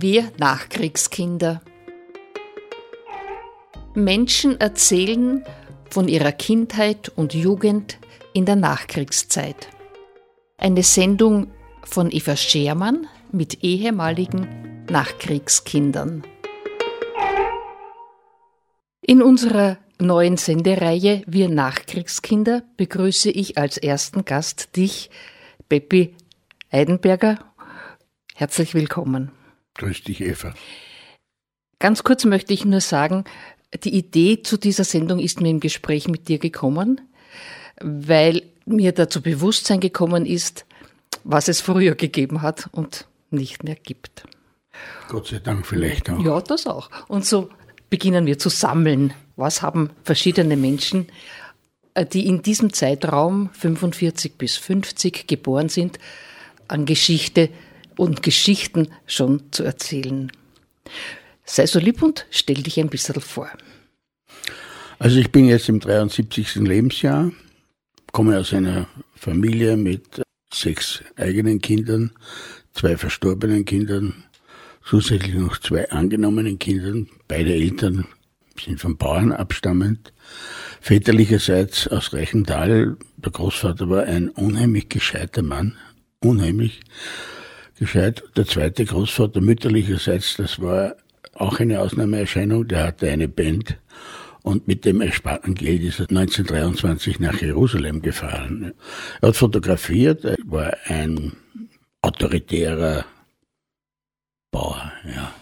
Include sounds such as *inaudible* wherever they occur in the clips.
Wir Nachkriegskinder. Menschen erzählen von ihrer Kindheit und Jugend in der Nachkriegszeit. Eine Sendung von Eva Schermann mit ehemaligen Nachkriegskindern. In unserer neuen Sendereihe Wir Nachkriegskinder begrüße ich als ersten Gast dich, Peppi Eidenberger. Herzlich willkommen. Grüß dich, Eva. Ganz kurz möchte ich nur sagen, die Idee zu dieser Sendung ist mir im Gespräch mit dir gekommen, weil mir dazu Bewusstsein gekommen ist, was es früher gegeben hat und nicht mehr gibt. Gott sei Dank vielleicht auch. Ja, das auch. Und so beginnen wir zu sammeln. Was haben verschiedene Menschen, äh, die in diesem Zeitraum 45 bis 50 geboren sind, an Geschichte und Geschichten schon zu erzählen? Sei so lieb und stell dich ein bisschen vor. Also ich bin jetzt im 73. Lebensjahr, komme aus einer Familie mit sechs eigenen Kindern, zwei verstorbenen Kindern, zusätzlich noch zwei angenommenen Kindern. Beide Eltern sind von Bauern abstammend. Väterlicherseits aus Reichenthal. Der Großvater war ein unheimlich gescheiter Mann. Unheimlich gescheit. Der zweite Großvater mütterlicherseits, das war auch eine Ausnahmeerscheinung. Der hatte eine Band und mit dem ersparten Geld ist er 1923 nach Jerusalem gefahren. Er hat fotografiert, er war ein autoritärer Bauer, ja.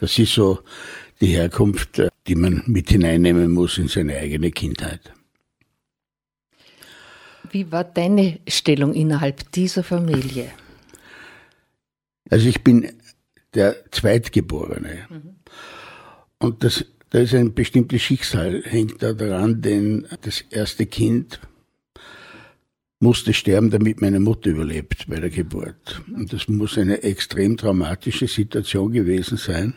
Das ist so die Herkunft, die man mit hineinnehmen muss in seine eigene Kindheit. Wie war deine Stellung innerhalb dieser Familie? Also ich bin der Zweitgeborene. Mhm. Und das, da ist ein bestimmtes Schicksal, hängt da daran, denn das erste Kind musste sterben, damit meine Mutter überlebt bei der Geburt. Und das muss eine extrem traumatische Situation gewesen sein.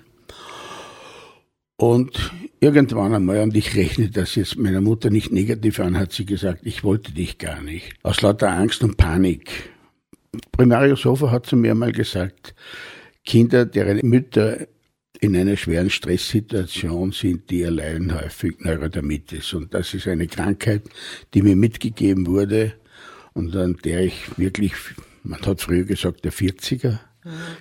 Und irgendwann einmal, und ich rechne das jetzt meiner Mutter nicht negativ an, hat sie gesagt, ich wollte dich gar nicht. Aus lauter Angst und Panik. Primario Sofa hat zu mir mal gesagt, Kinder, deren Mütter in einer schweren Stresssituation sind, die erleiden häufig Neurodermitis. Und das ist eine Krankheit, die mir mitgegeben wurde und an der ich wirklich, man hat früher gesagt, der 40er,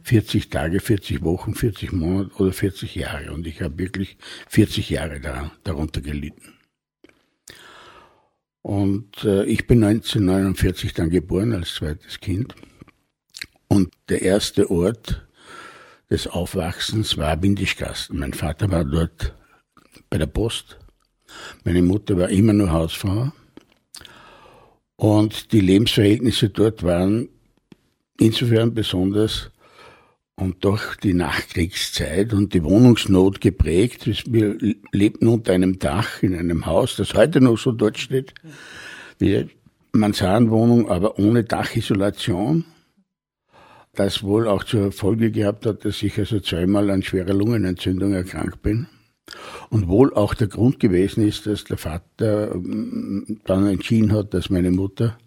40 Tage, 40 Wochen, 40 Monate oder 40 Jahre. Und ich habe wirklich 40 Jahre daran, darunter gelitten. Und äh, ich bin 1949 dann geboren als zweites Kind. Und der erste Ort, des Aufwachsens war Windischgasten. Mein Vater war dort bei der Post. Meine Mutter war immer nur Hausfrau. Und die Lebensverhältnisse dort waren insofern besonders und durch die Nachkriegszeit und die Wohnungsnot geprägt. Wir lebten unter einem Dach in einem Haus, das heute noch so dort steht, wie Mansardenwohnung, aber ohne Dachisolation das wohl auch zur Folge gehabt hat, dass ich also zweimal an schwerer Lungenentzündung erkrankt bin. Und wohl auch der Grund gewesen ist, dass der Vater ähm, dann entschieden hat, dass meine Mutter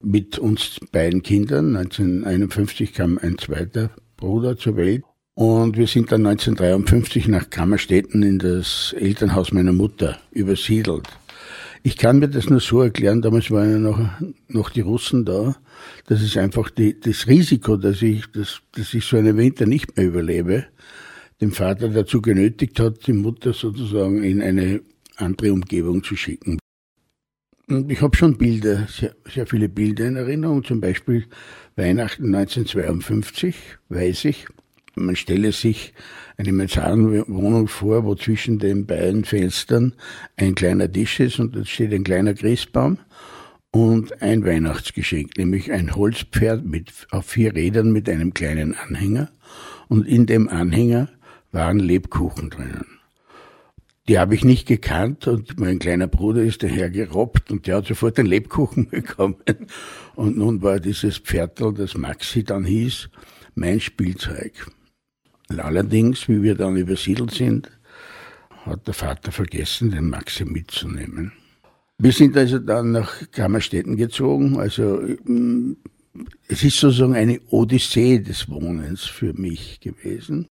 mit uns beiden Kindern, 1951 kam ein zweiter Bruder zur Welt, und wir sind dann 1953 nach Kammerstetten in das Elternhaus meiner Mutter übersiedelt. Ich kann mir das nur so erklären, damals waren ja noch, noch die Russen da, dass es einfach die, das Risiko, dass ich, dass, dass ich so einen Winter nicht mehr überlebe, den Vater dazu genötigt hat, die Mutter sozusagen in eine andere Umgebung zu schicken. Ich habe schon Bilder, sehr, sehr viele Bilder in Erinnerung, zum Beispiel Weihnachten 1952, weiß ich, man stelle sich eine Mansardenwohnung vor, wo zwischen den beiden Fenstern ein kleiner Tisch ist und dort steht ein kleiner Christbaum und ein Weihnachtsgeschenk, nämlich ein Holzpferd mit, auf vier Rädern mit einem kleinen Anhänger. Und in dem Anhänger waren Lebkuchen drinnen. Die habe ich nicht gekannt und mein kleiner Bruder ist daher gerobbt und der hat sofort den Lebkuchen *laughs* bekommen. Und nun war dieses Pferdl, das Maxi dann hieß, mein Spielzeug. Allerdings, wie wir dann übersiedelt sind, hat der Vater vergessen, den Maxi mitzunehmen. Wir sind also dann nach Kammerstetten gezogen. Also mm, es ist sozusagen eine Odyssee des Wohnens für mich gewesen.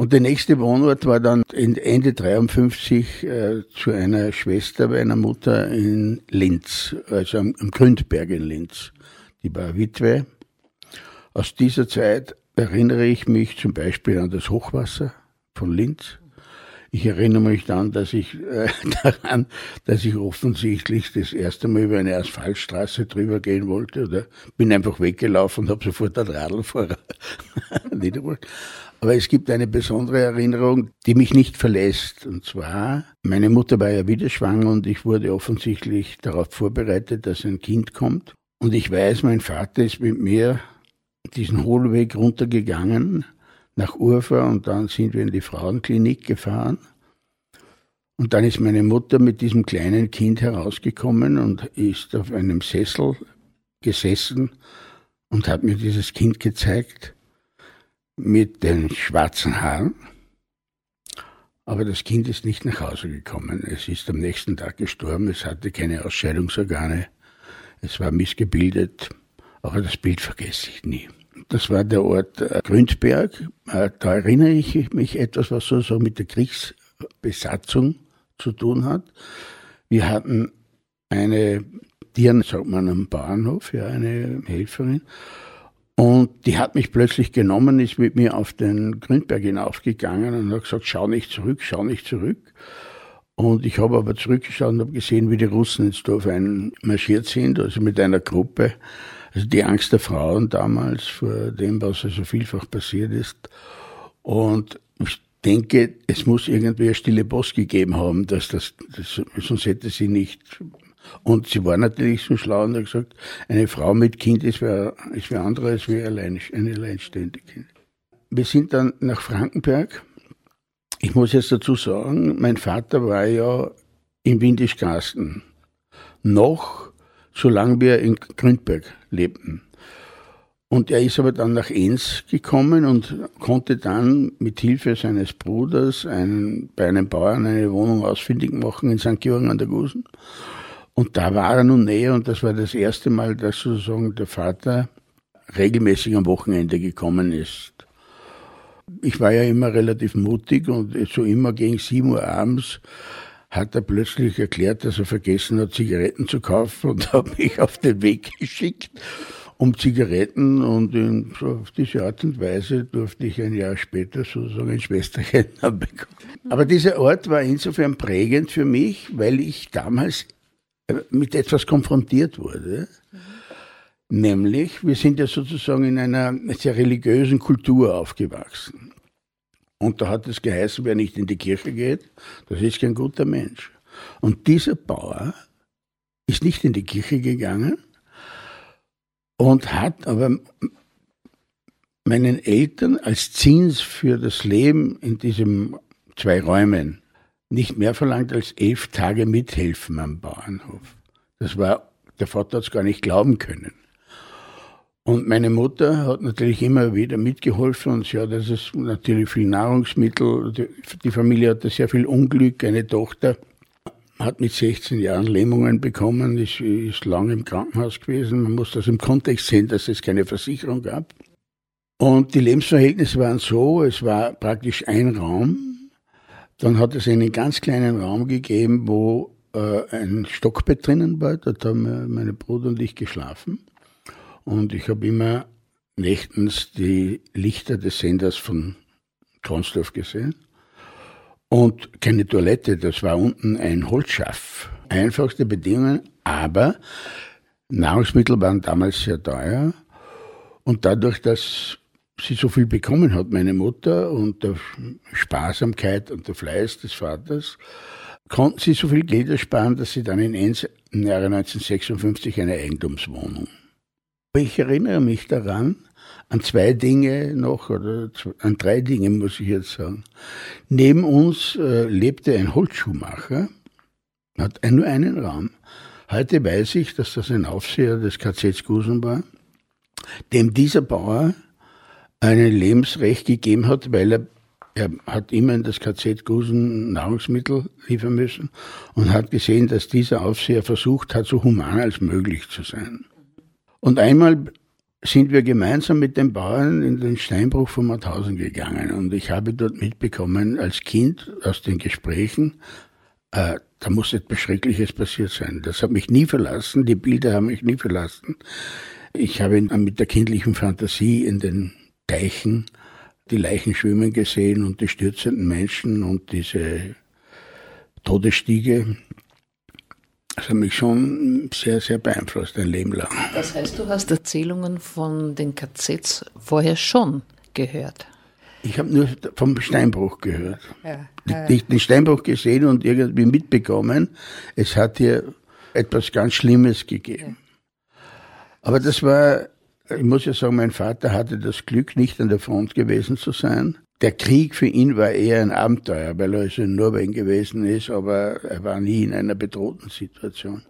Und der nächste Wohnort war dann Ende 53 äh, zu einer Schwester bei einer Mutter in Linz, also am, am Gründberg in Linz. Die war Witwe. Aus dieser Zeit erinnere ich mich zum Beispiel an das Hochwasser von Linz. Ich erinnere mich dann, dass ich äh, *laughs* daran, dass ich offensichtlich das erste Mal über eine Asphaltstraße drüber gehen wollte oder bin einfach weggelaufen und habe sofort den Radlfahrer *laughs* niedergeholt. Aber es gibt eine besondere Erinnerung, die mich nicht verlässt. Und zwar, meine Mutter war ja wieder schwanger und ich wurde offensichtlich darauf vorbereitet, dass ein Kind kommt. Und ich weiß, mein Vater ist mit mir diesen Hohlweg runtergegangen nach Urfa und dann sind wir in die Frauenklinik gefahren. Und dann ist meine Mutter mit diesem kleinen Kind herausgekommen und ist auf einem Sessel gesessen und hat mir dieses Kind gezeigt mit den schwarzen Haaren. Aber das Kind ist nicht nach Hause gekommen. Es ist am nächsten Tag gestorben. Es hatte keine Ausscheidungsorgane. Es war missgebildet. Aber das Bild vergesse ich nie. Das war der Ort äh, Gründberg. Äh, da erinnere ich mich etwas, was so, so mit der Kriegsbesatzung zu tun hat. Wir hatten eine Dirn, sagt man am Bahnhof, ja, eine Helferin. Und die hat mich plötzlich genommen, ist mit mir auf den Gründberg hinaufgegangen und hat gesagt, schau nicht zurück, schau nicht zurück. Und ich habe aber zurückgeschaut und habe gesehen, wie die Russen ins Dorf einmarschiert sind, also mit einer Gruppe. Also die Angst der Frauen damals vor dem, was also vielfach passiert ist. Und ich denke, es muss irgendwie eine stille Post gegeben haben, dass das, das sonst hätte sie nicht. Und sie war natürlich so schlau und hat gesagt, eine Frau mit Kind ist wie, ist wie andere als wie allein, eine alleinstehende Kind. Wir sind dann nach Frankenberg. Ich muss jetzt dazu sagen, mein Vater war ja in Windischgarsten. Noch solange wir in Gründberg lebten. Und er ist aber dann nach Enns gekommen und konnte dann mit Hilfe seines Bruders einen, bei einem Bauern eine Wohnung ausfindig machen in St. Georgen an der Gusen. Und da war er nun näher und das war das erste Mal, dass sozusagen der Vater regelmäßig am Wochenende gekommen ist. Ich war ja immer relativ mutig und so immer gegen sieben Uhr abends hat er plötzlich erklärt, dass er vergessen hat, Zigaretten zu kaufen und *laughs* hat mich auf den Weg geschickt um Zigaretten und in, so auf diese Art und Weise durfte ich ein Jahr später sozusagen ein Schwesterchen *laughs* bekommen. Aber dieser Ort war insofern prägend für mich, weil ich damals mit etwas konfrontiert wurde. Mhm. Nämlich, wir sind ja sozusagen in einer sehr religiösen Kultur aufgewachsen. Und da hat es geheißen, wer nicht in die Kirche geht, das ist kein guter Mensch. Und dieser Bauer ist nicht in die Kirche gegangen und hat aber meinen Eltern als Zins für das Leben in diesen zwei Räumen nicht mehr verlangt als elf Tage mithelfen am Bauernhof. Das war, der Vater hat es gar nicht glauben können. Und meine Mutter hat natürlich immer wieder mitgeholfen und ja, das ist natürlich viel Nahrungsmittel. Die Familie hatte sehr viel Unglück. Eine Tochter hat mit 16 Jahren Lähmungen bekommen, ist, ist lange im Krankenhaus gewesen. Man muss das im Kontext sehen, dass es keine Versicherung gab. Und die Lebensverhältnisse waren so, es war praktisch ein Raum. Dann hat es einen ganz kleinen Raum gegeben, wo äh, ein Stockbett drinnen war. Dort haben meine Bruder und ich geschlafen. Und ich habe immer nächtens die Lichter des Senders von Kronsdorf gesehen. Und keine Toilette, das war unten ein Holzschaff. Einfachste Bedingungen, aber Nahrungsmittel waren damals sehr teuer. Und dadurch, dass sie so viel bekommen hat, meine Mutter, und der Sparsamkeit und der Fleiß des Vaters, konnten sie so viel Geld ersparen, dass sie dann in Enns im Jahre 1956 eine Eigentumswohnung ich erinnere mich daran, an zwei Dinge noch, oder an drei Dinge muss ich jetzt sagen. Neben uns äh, lebte ein Holzschuhmacher, hat nur einen Raum. Heute weiß ich, dass das ein Aufseher des KZ Gusen war, dem dieser Bauer ein Lebensrecht gegeben hat, weil er, er hat immer in das KZ Gusen Nahrungsmittel liefern müssen und hat gesehen, dass dieser Aufseher versucht hat, so human als möglich zu sein. Und einmal sind wir gemeinsam mit den Bauern in den Steinbruch von Mauthausen gegangen. Und ich habe dort mitbekommen, als Kind aus den Gesprächen, äh, da muss etwas Schreckliches passiert sein. Das hat mich nie verlassen, die Bilder haben mich nie verlassen. Ich habe mit der kindlichen Fantasie in den Teichen die Leichen schwimmen gesehen und die stürzenden Menschen und diese Todesstiege. Das hat mich schon sehr, sehr beeinflusst, ein Leben lang. Das heißt, du hast Erzählungen von den KZs vorher schon gehört? Ich habe nur vom Steinbruch gehört. Ja, ja. Ich den Steinbruch gesehen und irgendwie mitbekommen, es hat hier etwas ganz Schlimmes gegeben. Ja. Aber das war, ich muss ja sagen, mein Vater hatte das Glück, nicht an der Front gewesen zu sein. Der Krieg für ihn war eher ein Abenteuer, weil er also in Norwegen gewesen ist, aber er war nie in einer bedrohten Situation.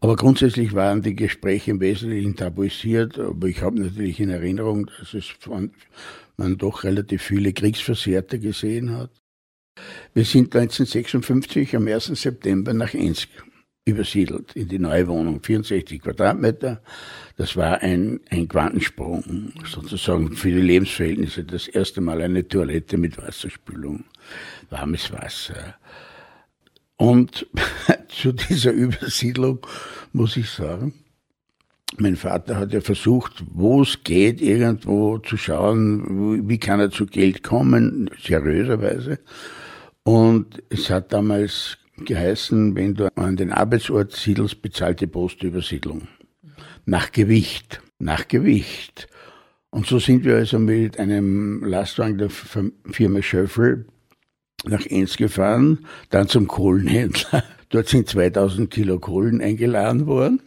Aber grundsätzlich waren die Gespräche im Wesentlichen tabuisiert, aber ich habe natürlich in Erinnerung, dass es von, man doch relativ viele Kriegsversehrte gesehen hat. Wir sind 1956 am 1. September nach Ensk übersiedelt in die neue Wohnung, 64 Quadratmeter. Das war ein, ein Quantensprung, sozusagen für die Lebensverhältnisse. Das erste Mal eine Toilette mit Wasserspülung, warmes Wasser. Und *laughs* zu dieser Übersiedlung muss ich sagen, mein Vater hat ja versucht, wo es geht, irgendwo zu schauen, wie kann er zu Geld kommen, seriöserweise. Und es hat damals geheißen, wenn du an den Arbeitsort siedelst, bezahlte Postübersiedlung. Nach Gewicht. Nach Gewicht. Und so sind wir also mit einem Lastwagen der Firma Schöffel nach Enz gefahren, dann zum Kohlenhändler. *laughs* Dort sind 2000 Kilo Kohlen eingeladen worden.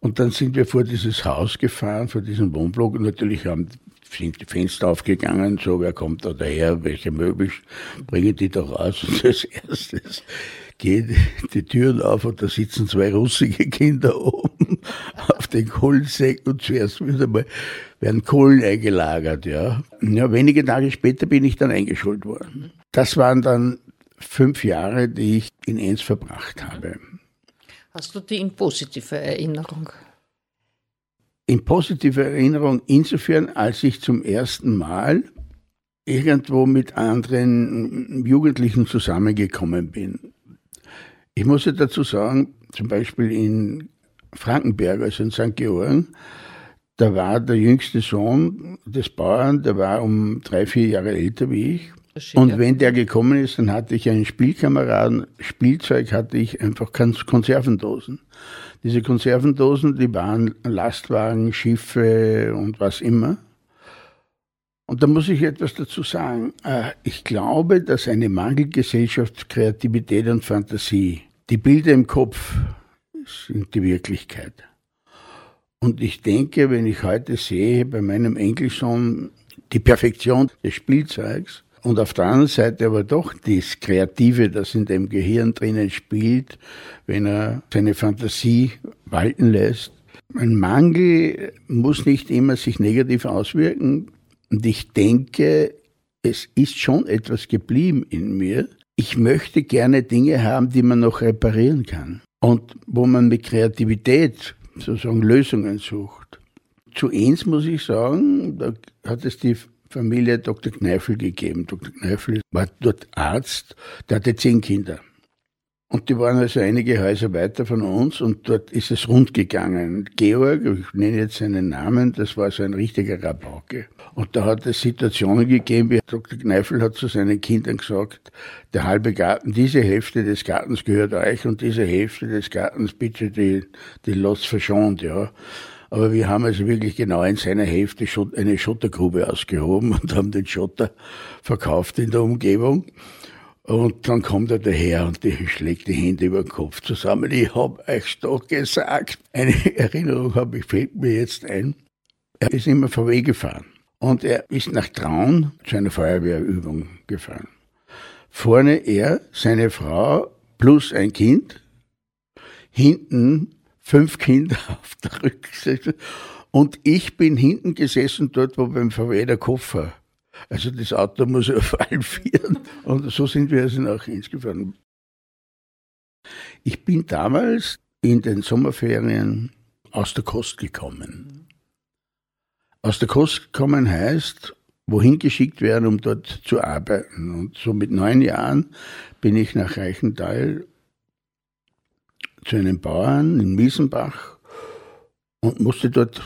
Und dann sind wir vor dieses Haus gefahren, vor diesem Wohnblock. Und natürlich haben sind die Fenster aufgegangen, so, wer kommt da daher, welche Möbel bringen die da raus? *laughs* Und als erstes gehen *laughs* die Türen auf und da sitzen zwei russische Kinder oben *laughs* auf den Kohlensäcken und zuerst wieder mal werden Kohlen eingelagert, ja. Ja, wenige Tage später bin ich dann eingeschult worden. Das waren dann fünf Jahre, die ich in Enns verbracht habe. Hast du die in positiver Erinnerung? In positiver Erinnerung insofern, als ich zum ersten Mal irgendwo mit anderen Jugendlichen zusammengekommen bin. Ich muss ja dazu sagen, zum Beispiel in Frankenberg, also in St. Georgen, da war der jüngste Sohn des Bauern, der war um drei, vier Jahre älter wie ich. Und wenn der gekommen ist, dann hatte ich einen Spielkameraden, Spielzeug hatte ich einfach Konservendosen. Diese Konservendosen, die waren Lastwagen, Schiffe und was immer. Und da muss ich etwas dazu sagen. Äh, ich glaube, dass eine Mangelgesellschaft Kreativität und Fantasie die Bilder im Kopf sind die Wirklichkeit. Und ich denke, wenn ich heute sehe bei meinem Enkelsohn die Perfektion des Spielzeugs und auf der anderen Seite aber doch das Kreative, das in dem Gehirn drinnen spielt, wenn er seine Fantasie walten lässt. Ein Mangel muss nicht immer sich negativ auswirken. Und ich denke, es ist schon etwas geblieben in mir, ich möchte gerne Dinge haben, die man noch reparieren kann und wo man mit Kreativität sozusagen Lösungen sucht. Zu eins muss ich sagen, da hat es die Familie Dr. Kneifel gegeben. Dr. Kneifel war dort Arzt, der hatte zehn Kinder. Und die waren also einige Häuser weiter von uns und dort ist es rund gegangen. Georg, ich nenne jetzt seinen Namen, das war so ein richtiger Rabauke. Und da hat es Situationen gegeben, wie Dr. Kneifel hat zu seinen Kindern gesagt, der halbe Garten, diese Hälfte des Gartens gehört euch und diese Hälfte des Gartens bitte die, die Lots verschont, ja. Aber wir haben also wirklich genau in seiner Hälfte eine Schottergrube ausgehoben und haben den Schotter verkauft in der Umgebung. Und dann kommt er daher und die schlägt die Hände über den Kopf zusammen. Ich hab euch doch gesagt. Eine *laughs* Erinnerung habe ich, fällt mir jetzt ein. Er ist immer VW gefahren. Und er ist nach Traun zu einer Feuerwehrübung gefahren. Vorne er, seine Frau plus ein Kind. Hinten fünf Kinder *laughs* auf der Rückseite. Und ich bin hinten gesessen, dort, wo beim VW der Koffer also das Auto muss auf allen Vieren. Und so sind wir also nach Inns gefahren. Ich bin damals in den Sommerferien aus der Kost gekommen. Aus der Kost gekommen heißt, wohin geschickt werden, um dort zu arbeiten. Und so mit neun Jahren bin ich nach Reichenthal zu einem Bauern in Miesenbach und musste dort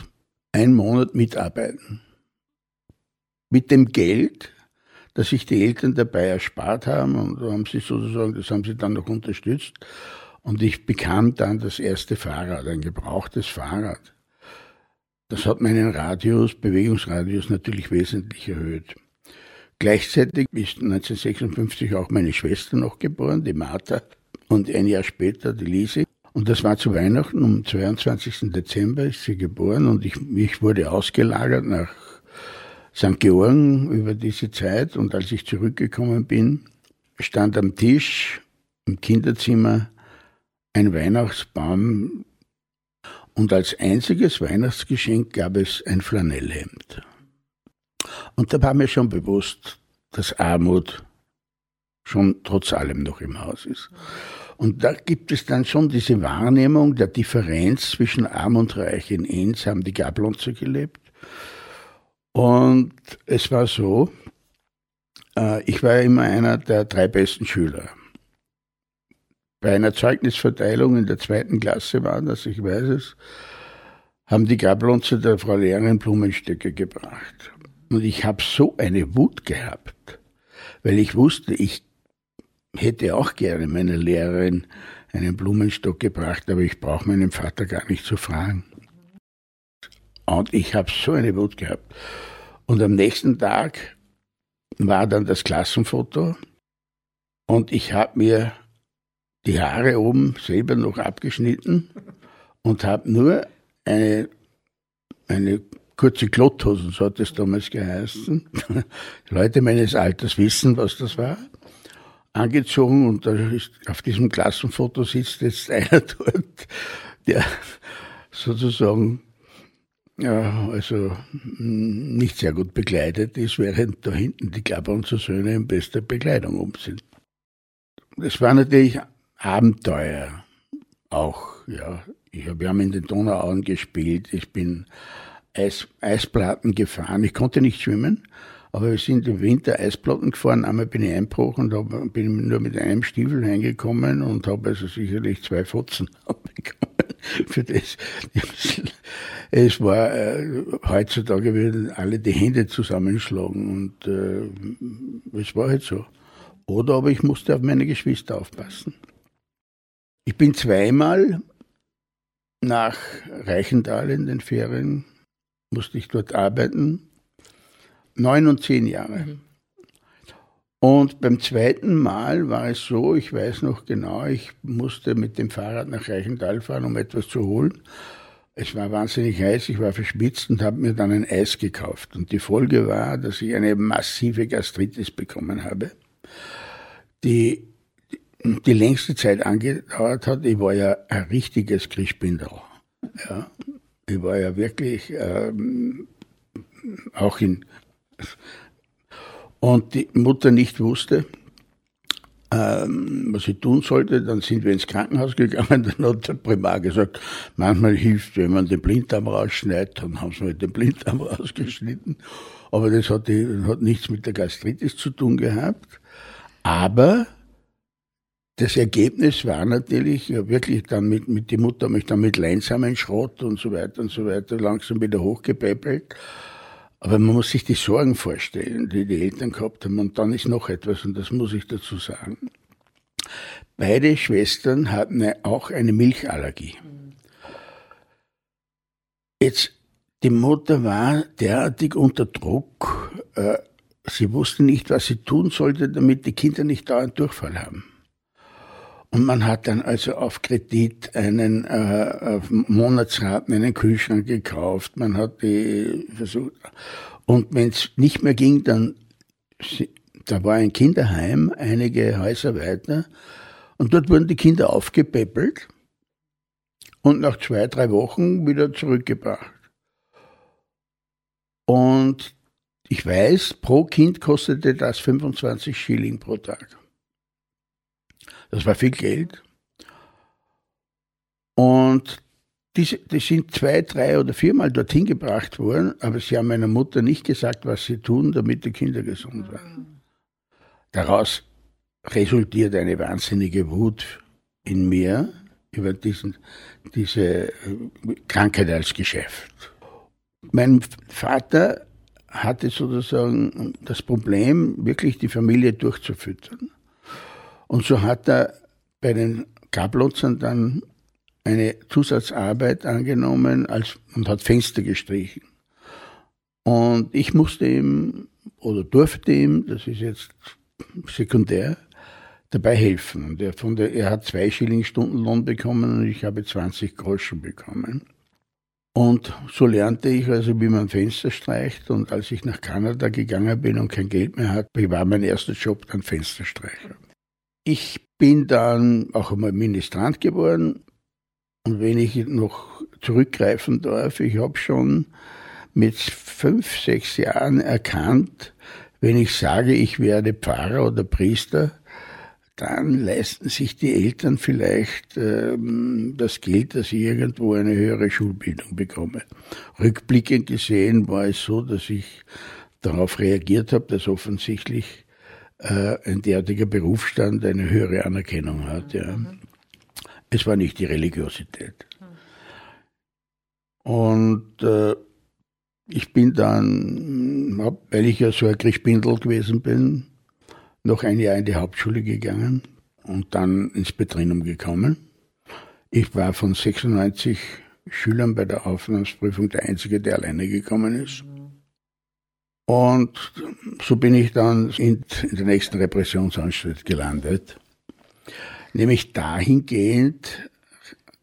einen Monat mitarbeiten. Mit dem Geld, das sich die Eltern dabei erspart haben und haben sie sozusagen, das haben sie dann noch unterstützt. Und ich bekam dann das erste Fahrrad, ein gebrauchtes Fahrrad. Das hat meinen Radius, Bewegungsradius natürlich wesentlich erhöht. Gleichzeitig ist 1956 auch meine Schwester noch geboren, die Martha, und ein Jahr später die Lise. Und das war zu Weihnachten, am 22. Dezember ist sie geboren und ich, ich wurde ausgelagert nach St. Georgen über diese Zeit. Und als ich zurückgekommen bin, stand am Tisch im Kinderzimmer ein Weihnachtsbaum und als einziges Weihnachtsgeschenk gab es ein Flanellhemd. Und da war mir schon bewusst, dass Armut schon trotz allem noch im Haus ist. Und da gibt es dann schon diese Wahrnehmung der Differenz zwischen Arm und Reich. In Enns haben die Gablonzer gelebt. Und es war so, äh, ich war immer einer der drei besten Schüler. Bei einer Zeugnisverteilung in der zweiten Klasse war das, ich weiß es, haben die Gablonzer der Frau Lehrerin Blumenstöcke gebracht. Und ich habe so eine Wut gehabt, weil ich wusste, ich hätte auch gerne meiner Lehrerin einen Blumenstock gebracht, aber ich brauche meinen Vater gar nicht zu fragen. Und ich habe so eine Wut gehabt. Und am nächsten Tag war dann das Klassenfoto und ich habe mir die Haare oben selber noch abgeschnitten und habe nur eine, eine kurze Klotthosen, so hat es damals geheißen. *laughs* Leute meines Alters wissen, was das war angezogen und da ist, auf diesem Klassenfoto sitzt jetzt *laughs* einer dort, der sozusagen ja, also nicht sehr gut bekleidet ist, während da hinten die Klappernzer Söhne in bester Bekleidung um sind. Das war natürlich Abenteuer auch, ja. Ich hab, wir haben in den Donauauen gespielt, ich bin Eis, Eisplatten gefahren, ich konnte nicht schwimmen, aber wir sind im Winter Eisplatten gefahren. Einmal bin ich einbrochen und bin nur mit einem Stiefel reingekommen und habe also sicherlich zwei Fotzen *laughs* abbekommen. Für das. Es war, äh, heutzutage würden alle die Hände zusammenschlagen und äh, es war halt so. Oder aber ich musste auf meine Geschwister aufpassen. Ich bin zweimal nach Reichenthal in den Ferien, musste ich dort arbeiten neun und zehn Jahre. Mhm. Und beim zweiten Mal war es so, ich weiß noch genau, ich musste mit dem Fahrrad nach Reichenthal fahren, um etwas zu holen. Es war wahnsinnig heiß, ich war verschwitzt und habe mir dann ein Eis gekauft. Und die Folge war, dass ich eine massive Gastritis bekommen habe, die die längste Zeit angedauert hat. Ich war ja ein richtiges Krischbindel. Ja. Ich war ja wirklich ähm, auch in und die Mutter nicht wusste, ähm, was sie tun sollte, dann sind wir ins Krankenhaus *laughs* gegangen, dann hat der Primar gesagt, manchmal hilft, wenn man den Blinddarm rausschneidet, dann haben sie halt den Blinddarm *laughs* rausgeschnitten. Aber das hat, die, hat nichts mit der Gastritis zu tun gehabt. Aber das Ergebnis war natürlich ja, wirklich dann mit, mit die Mutter mich dann mit Leinsamen Schrott und so weiter und so weiter langsam wieder hochgepäppelt. Aber man muss sich die Sorgen vorstellen, die die Eltern gehabt haben. Und dann ist noch etwas, und das muss ich dazu sagen. Beide Schwestern hatten auch eine Milchallergie. Jetzt, die Mutter war derartig unter Druck, äh, sie wusste nicht, was sie tun sollte, damit die Kinder nicht dauernd Durchfall haben. Und man hat dann also auf Kredit einen äh, auf Monatsraten einen Kühlschrank gekauft. Man hat die versucht. Und wenn es nicht mehr ging, dann da war ein Kinderheim, einige Häuser weiter, und dort wurden die Kinder aufgepäppelt und nach zwei, drei Wochen wieder zurückgebracht. Und ich weiß, pro Kind kostete das 25 Schilling pro Tag. Das war viel Geld. Und die, die sind zwei, drei oder viermal dorthin gebracht worden, aber sie haben meiner Mutter nicht gesagt, was sie tun, damit die Kinder gesund werden. Daraus resultiert eine wahnsinnige Wut in mir über diesen, diese äh, Krankheit als Geschäft. Mein Vater hatte sozusagen das Problem, wirklich die Familie durchzufüttern. Und so hat er bei den Kablotzern dann eine Zusatzarbeit angenommen als, und hat Fenster gestrichen. Und ich musste ihm oder durfte ihm, das ist jetzt sekundär, dabei helfen. Und er, von der, er hat zwei Schilling Stundenlohn bekommen und ich habe 20 Groschen bekommen. Und so lernte ich also, wie man Fenster streicht. Und als ich nach Kanada gegangen bin und kein Geld mehr hatte, war mein erster Job dann Fensterstreicher. Ich bin dann auch einmal Ministrant geworden. Und wenn ich noch zurückgreifen darf, ich habe schon mit fünf, sechs Jahren erkannt, wenn ich sage, ich werde Pfarrer oder Priester, dann leisten sich die Eltern vielleicht ähm, das Geld, dass ich irgendwo eine höhere Schulbildung bekomme. Rückblickend gesehen war es so, dass ich darauf reagiert habe, dass offensichtlich äh, ein derartiger Berufsstand eine höhere Anerkennung hat. Ja. Es war nicht die Religiosität. Und äh, ich bin dann, weil ich ja so ein Kriechbindel gewesen bin, noch ein Jahr in die Hauptschule gegangen und dann ins Betrinum gekommen. Ich war von 96 Schülern bei der Aufnahmsprüfung der Einzige, der alleine gekommen ist. Und so bin ich dann in, in der nächsten Repressionsanstalt gelandet. Nämlich dahingehend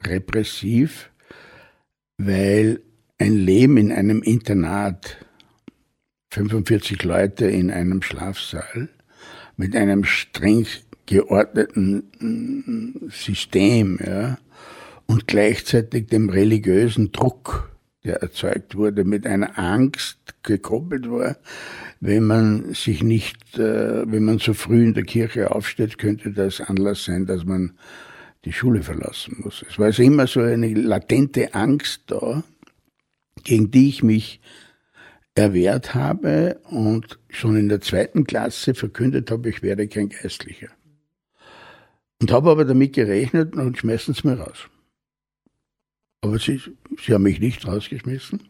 repressiv, weil ein Leben in einem Internat, 45 Leute in einem Schlafsaal, mit einem streng geordneten mm, System ja, und gleichzeitig dem religiösen Druck, der erzeugt wurde, mit einer Angst gekoppelt war, wenn man sich nicht, äh, wenn man so früh in der Kirche aufsteht, könnte das Anlass sein, dass man die Schule verlassen muss. Es war also immer so eine latente Angst da, gegen die ich mich erwehrt habe und schon in der zweiten Klasse verkündet habe, ich werde kein Geistlicher. Und habe aber damit gerechnet und schmeißen sie mir raus. Aber sie, sie haben mich nicht rausgeschmissen.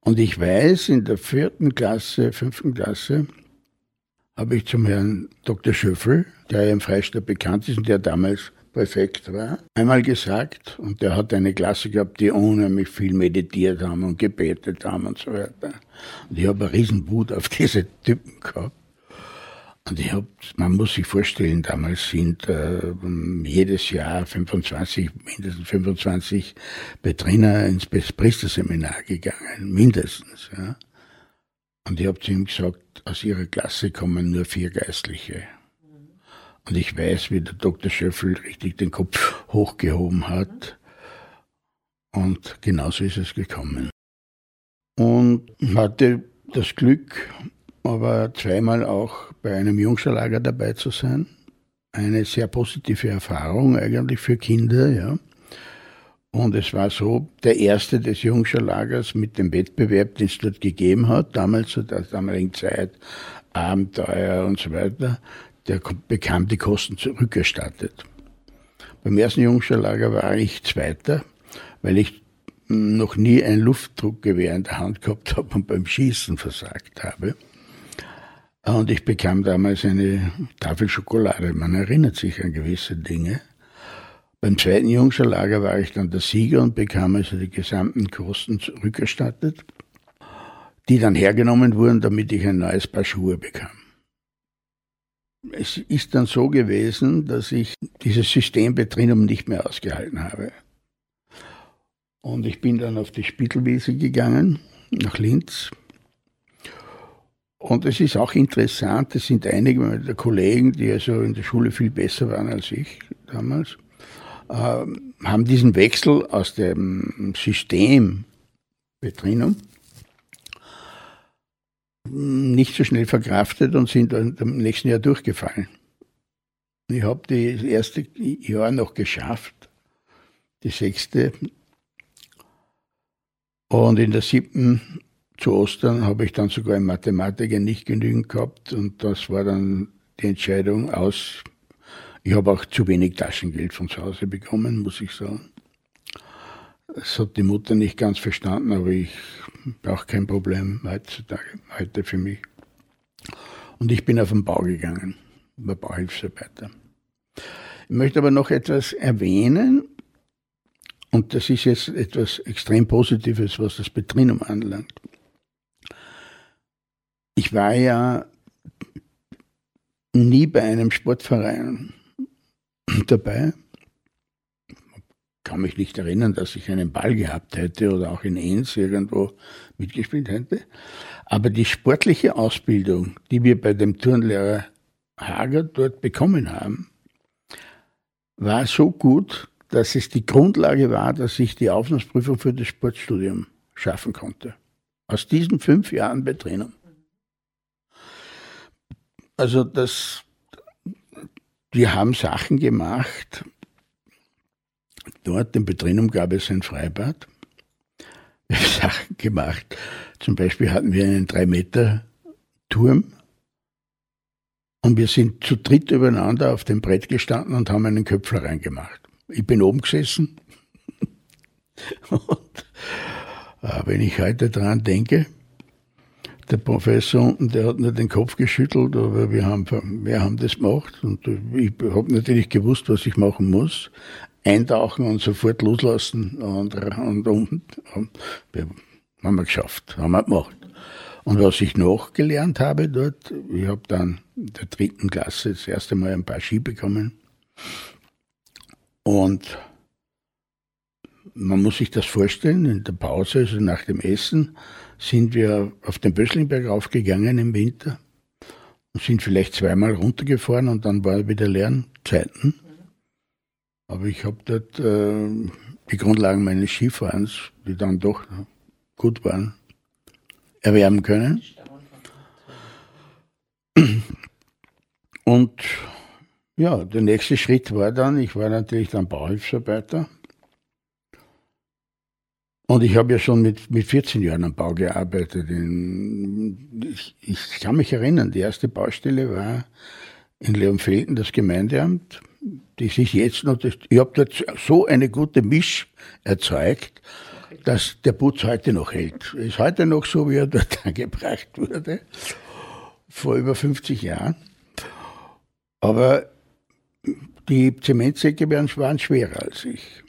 Und ich weiß, in der vierten Klasse, fünften Klasse, habe ich zum Herrn Dr. Schöffel, der ja im Freistaat bekannt ist und der damals Präfekt war, einmal gesagt, und der hat eine Klasse gehabt, die unheimlich viel meditiert haben und gebetet haben und so weiter. Und ich habe einen Riesenwut auf *laughs* diese Typen gehabt. Und ich hab, man muss sich vorstellen, damals sind äh, jedes Jahr 25, mindestens 25 Betriner ins Priesterseminar gegangen, mindestens. Ja. Und ich habe zu ihm gesagt, aus ihrer Klasse kommen nur vier Geistliche. Und ich weiß, wie der Dr. Schöffel richtig den Kopf hochgehoben hat. Und genauso ist es gekommen. Und hatte das Glück, aber zweimal auch bei einem Jungscherlager dabei zu sein. Eine sehr positive Erfahrung eigentlich für Kinder, ja. Und es war so, der erste des Jungscherlagers mit dem Wettbewerb, den es dort gegeben hat, damals zu der damaligen Zeit, Abenteuer und so weiter, der bekam die Kosten zurückerstattet. Beim ersten Jungscharlager war ich Zweiter, weil ich noch nie ein Luftdruckgewehr in der Hand gehabt *laughs* habe und beim Schießen versagt habe. Und ich bekam damals eine Tafel Schokolade. Man erinnert sich an gewisse Dinge. Beim zweiten Jungscharlager war ich dann der Sieger und bekam also die gesamten Kosten zurückerstattet, die dann hergenommen wurden, damit ich ein neues Paar Schuhe bekam es ist dann so gewesen, dass ich dieses System Betrinum nicht mehr ausgehalten habe. Und ich bin dann auf die Spittelwiese gegangen, nach Linz. Und es ist auch interessant, es sind einige der Kollegen, die also in der Schule viel besser waren als ich damals, äh, haben diesen Wechsel aus dem System Betrinum nicht so schnell verkraftet und sind dann im nächsten Jahr durchgefallen. Ich habe das erste Jahr noch geschafft, die sechste. Und in der siebten zu Ostern habe ich dann sogar in Mathematiker nicht genügend gehabt und das war dann die Entscheidung aus. Ich habe auch zu wenig Taschengeld von zu Hause bekommen, muss ich sagen. Das hat die Mutter nicht ganz verstanden, aber ich brauche kein Problem heutzutage, heute für mich. Und ich bin auf den Bau gegangen, war Bauhilfsarbeiter. Ich möchte aber noch etwas erwähnen, und das ist jetzt etwas extrem Positives, was das Betrinum anlangt. Ich war ja nie bei einem Sportverein dabei. Kann mich nicht erinnern, dass ich einen Ball gehabt hätte oder auch in Enns irgendwo mitgespielt hätte. Aber die sportliche Ausbildung, die wir bei dem Turnlehrer Hager dort bekommen haben, war so gut, dass es die Grundlage war, dass ich die Aufnahmeprüfung für das Sportstudium schaffen konnte. Aus diesen fünf Jahren Betraining. Also das, wir haben Sachen gemacht. Dort im Betrinnum gab es ein Freibad. *laughs* Wir haben Sachen gemacht. Zum Beispiel hatten wir einen drei Meter Turm und wir sind zu dritt übereinander auf dem Brett gestanden und haben einen Köpfler reingemacht. Ich bin oben gesessen. *laughs* und äh, wenn ich heute daran denke, der Professor unten, der hat nur den Kopf geschüttelt, aber wir haben, wir haben das gemacht und ich habe natürlich gewusst, was ich machen muss. Eintauchen und sofort loslassen und, und, und, wir, haben wir geschafft, haben wir gemacht. Und was ich noch gelernt habe dort, ich habe dann in der dritten Klasse das erste Mal ein paar Ski bekommen. Und man muss sich das vorstellen, in der Pause, also nach dem Essen, sind wir auf den Böslingberg raufgegangen im Winter und sind vielleicht zweimal runtergefahren und dann war wieder Lernzeiten. Aber ich habe dort äh, die Grundlagen meines Skifahrens, die dann doch gut waren, erwerben können. Und ja, der nächste Schritt war dann, ich war natürlich dann Bauhilfsarbeiter und ich habe ja schon mit, mit 14 Jahren am Bau gearbeitet. In, ich, ich kann mich erinnern, die erste Baustelle war in Leonfelden, das Gemeindeamt. Das ist jetzt noch, das, ich habe dort so eine gute Misch erzeugt, dass der Putz heute noch hält. Ist heute noch so, wie er dort *laughs* angebracht wurde, vor über 50 Jahren. Aber die Zementsäcke waren schwerer als ich.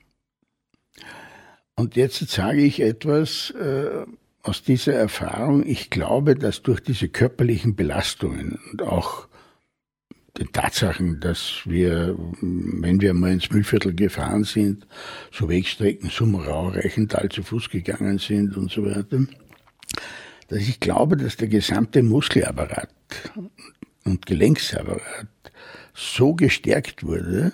Und jetzt sage ich etwas äh, aus dieser Erfahrung. Ich glaube, dass durch diese körperlichen Belastungen und auch den Tatsachen, dass wir, wenn wir mal ins Müllviertel gefahren sind, so Wegstrecken Summerau, Reichental zu Fuß gegangen sind und so weiter, dass ich glaube, dass der gesamte Muskelapparat und Gelenksapparat so gestärkt wurde,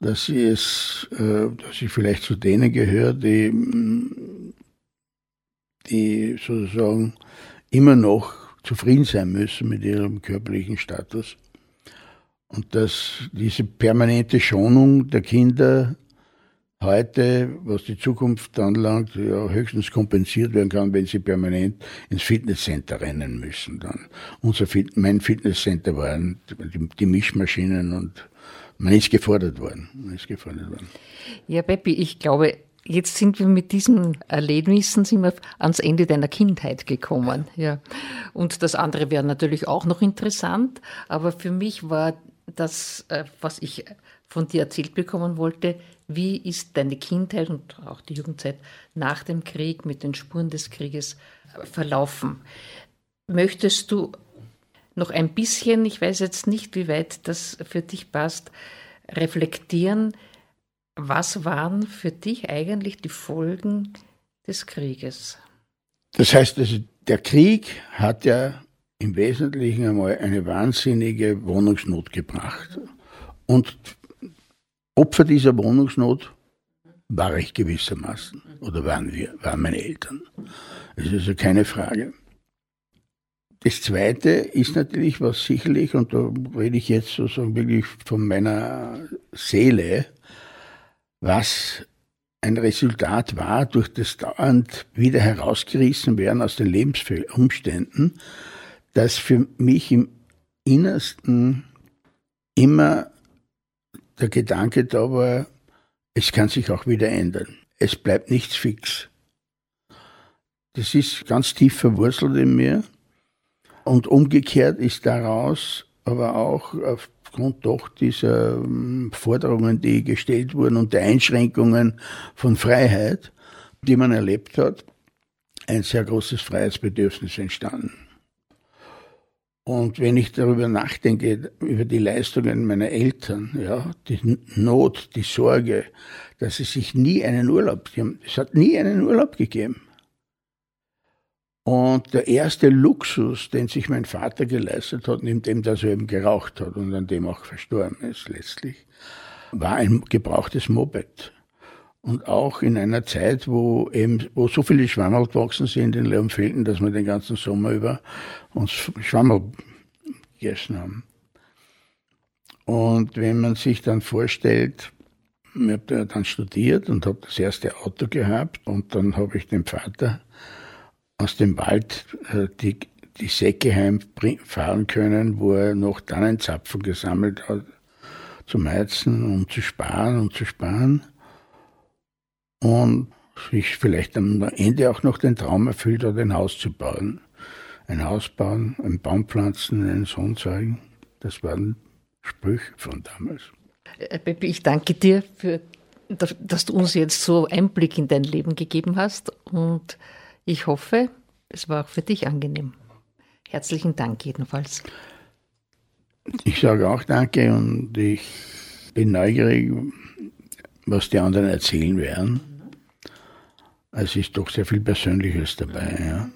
dass sie es, äh, dass ich vielleicht zu denen gehöre, die, die sozusagen immer noch zufrieden sein müssen mit ihrem körperlichen Status. Und dass diese permanente Schonung der Kinder heute, was die Zukunft anlangt, ja, höchstens kompensiert werden kann, wenn sie permanent ins Fitnesscenter rennen müssen. Dann. Unser Fit mein Fitnesscenter waren die, die Mischmaschinen und man ist gefordert worden. Man ist gefordert worden. Ja, Peppi, ich glaube, jetzt sind wir mit diesen Erlebnissen sind wir ans Ende deiner Kindheit gekommen. Ja. Und das andere wäre natürlich auch noch interessant, aber für mich war das, äh, was ich von dir erzählt bekommen wollte, wie ist deine Kindheit und auch die Jugendzeit nach dem Krieg mit den Spuren des Krieges verlaufen? Möchtest du noch ein bisschen, ich weiß jetzt nicht, wie weit das für dich passt, reflektieren, was waren für dich eigentlich die Folgen des Krieges? Das heißt, also der Krieg hat ja im Wesentlichen einmal eine wahnsinnige Wohnungsnot gebracht. Und Opfer dieser Wohnungsnot war ich gewissermaßen, oder waren wir, waren meine Eltern. Das ist also keine Frage. Das Zweite ist natürlich, was sicherlich, und da rede ich jetzt sozusagen wirklich von meiner Seele, was ein Resultat war durch das dauernd wieder herausgerissen werden aus den Lebensumständen, dass für mich im Innersten immer der Gedanke da war, es kann sich auch wieder ändern. Es bleibt nichts fix. Das ist ganz tief verwurzelt in mir. Und umgekehrt ist daraus aber auch aufgrund doch dieser ähm, Forderungen, die gestellt wurden und der Einschränkungen von Freiheit, die man erlebt hat, ein sehr großes Freiheitsbedürfnis entstanden. Und wenn ich darüber nachdenke, über die Leistungen meiner Eltern, ja, die Not, die Sorge, dass sie sich nie einen Urlaub, es hat nie einen Urlaub gegeben. Und der erste Luxus, den sich mein Vater geleistet hat, neben dem, dass er eben geraucht hat und an dem auch verstorben ist letztlich, war ein gebrauchtes Moped. Und auch in einer Zeit, wo eben, wo so viele Schwammerl gewachsen sind in Leonfelden, dass wir den ganzen Sommer über uns Schwammerl gegessen haben. Und wenn man sich dann vorstellt, ich habe dann studiert und habe das erste Auto gehabt und dann habe ich den Vater aus dem Wald äh, die, die Säcke heimfahren können, wo er noch Tannenzapfen gesammelt hat zum Heizen, um zu sparen und zu sparen. Und sich vielleicht am Ende auch noch den Traum erfüllt hat, ein Haus zu bauen. Ein Haus bauen, ein Baum pflanzen, einen Sohn zeigen. Das waren Sprüche von damals. Äh, Peppi, ich danke dir, für, dass du uns jetzt so Einblick in dein Leben gegeben hast und ich hoffe, es war auch für dich angenehm. Herzlichen Dank jedenfalls. Ich sage auch Danke und ich bin neugierig, was die anderen erzählen werden. Es ist doch sehr viel Persönliches dabei. Ja.